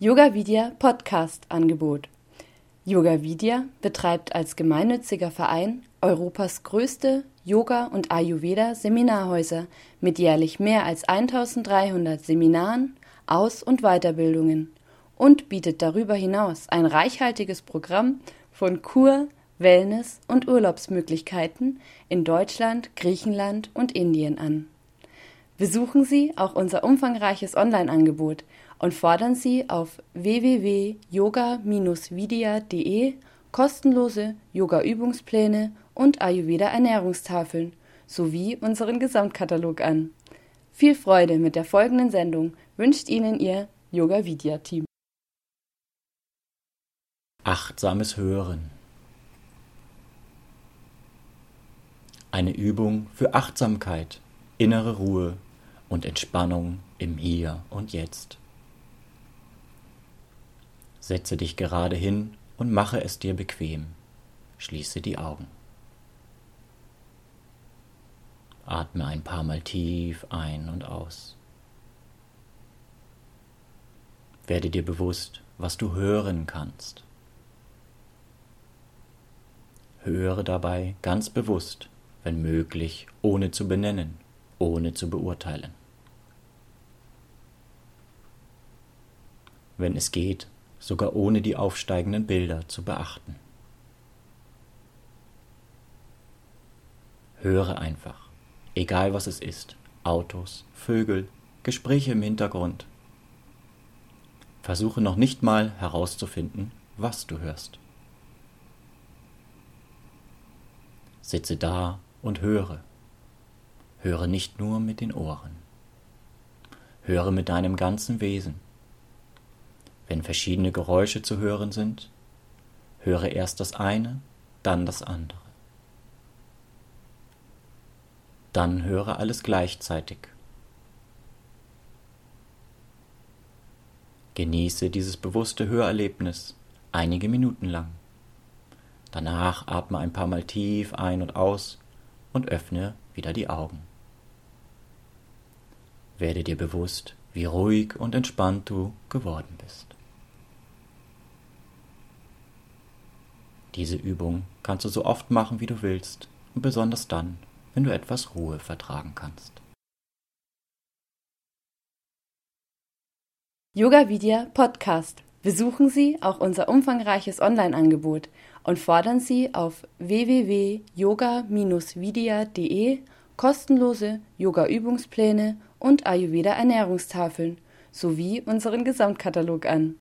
Yoga Vidya Podcast Angebot. Yoga Vidya betreibt als gemeinnütziger Verein Europas größte Yoga- und Ayurveda-Seminarhäuser mit jährlich mehr als 1300 Seminaren, Aus- und Weiterbildungen und bietet darüber hinaus ein reichhaltiges Programm von Kur-, Wellness- und Urlaubsmöglichkeiten in Deutschland, Griechenland und Indien an. Besuchen Sie auch unser umfangreiches Online-Angebot und fordern Sie auf www.yoga-vidya.de kostenlose Yoga-Übungspläne und Ayurveda-Ernährungstafeln sowie unseren Gesamtkatalog an. Viel Freude mit der folgenden Sendung wünscht Ihnen Ihr Yoga Vidya Team. Achtsames Hören. Eine Übung für Achtsamkeit, innere Ruhe und Entspannung im Hier und Jetzt. Setze dich gerade hin und mache es dir bequem. Schließe die Augen. Atme ein paar Mal tief ein und aus. Werde dir bewusst, was du hören kannst. Höre dabei ganz bewusst, wenn möglich, ohne zu benennen ohne zu beurteilen. Wenn es geht, sogar ohne die aufsteigenden Bilder zu beachten. Höre einfach, egal was es ist, Autos, Vögel, Gespräche im Hintergrund. Versuche noch nicht mal herauszufinden, was du hörst. Sitze da und höre. Höre nicht nur mit den Ohren. Höre mit deinem ganzen Wesen. Wenn verschiedene Geräusche zu hören sind, höre erst das eine, dann das andere. Dann höre alles gleichzeitig. Genieße dieses bewusste Hörerlebnis einige Minuten lang. Danach atme ein paar Mal tief ein und aus und öffne wieder die Augen. Werde dir bewusst, wie ruhig und entspannt du geworden bist. Diese Übung kannst du so oft machen, wie du willst, und besonders dann, wenn du etwas Ruhe vertragen kannst. Yoga Vidya Podcast. Besuchen Sie auch unser umfangreiches Online-Angebot und fordern Sie auf www.yoga-vidya.de kostenlose Yoga-Übungspläne und Ayurveda-Ernährungstafeln sowie unseren Gesamtkatalog an.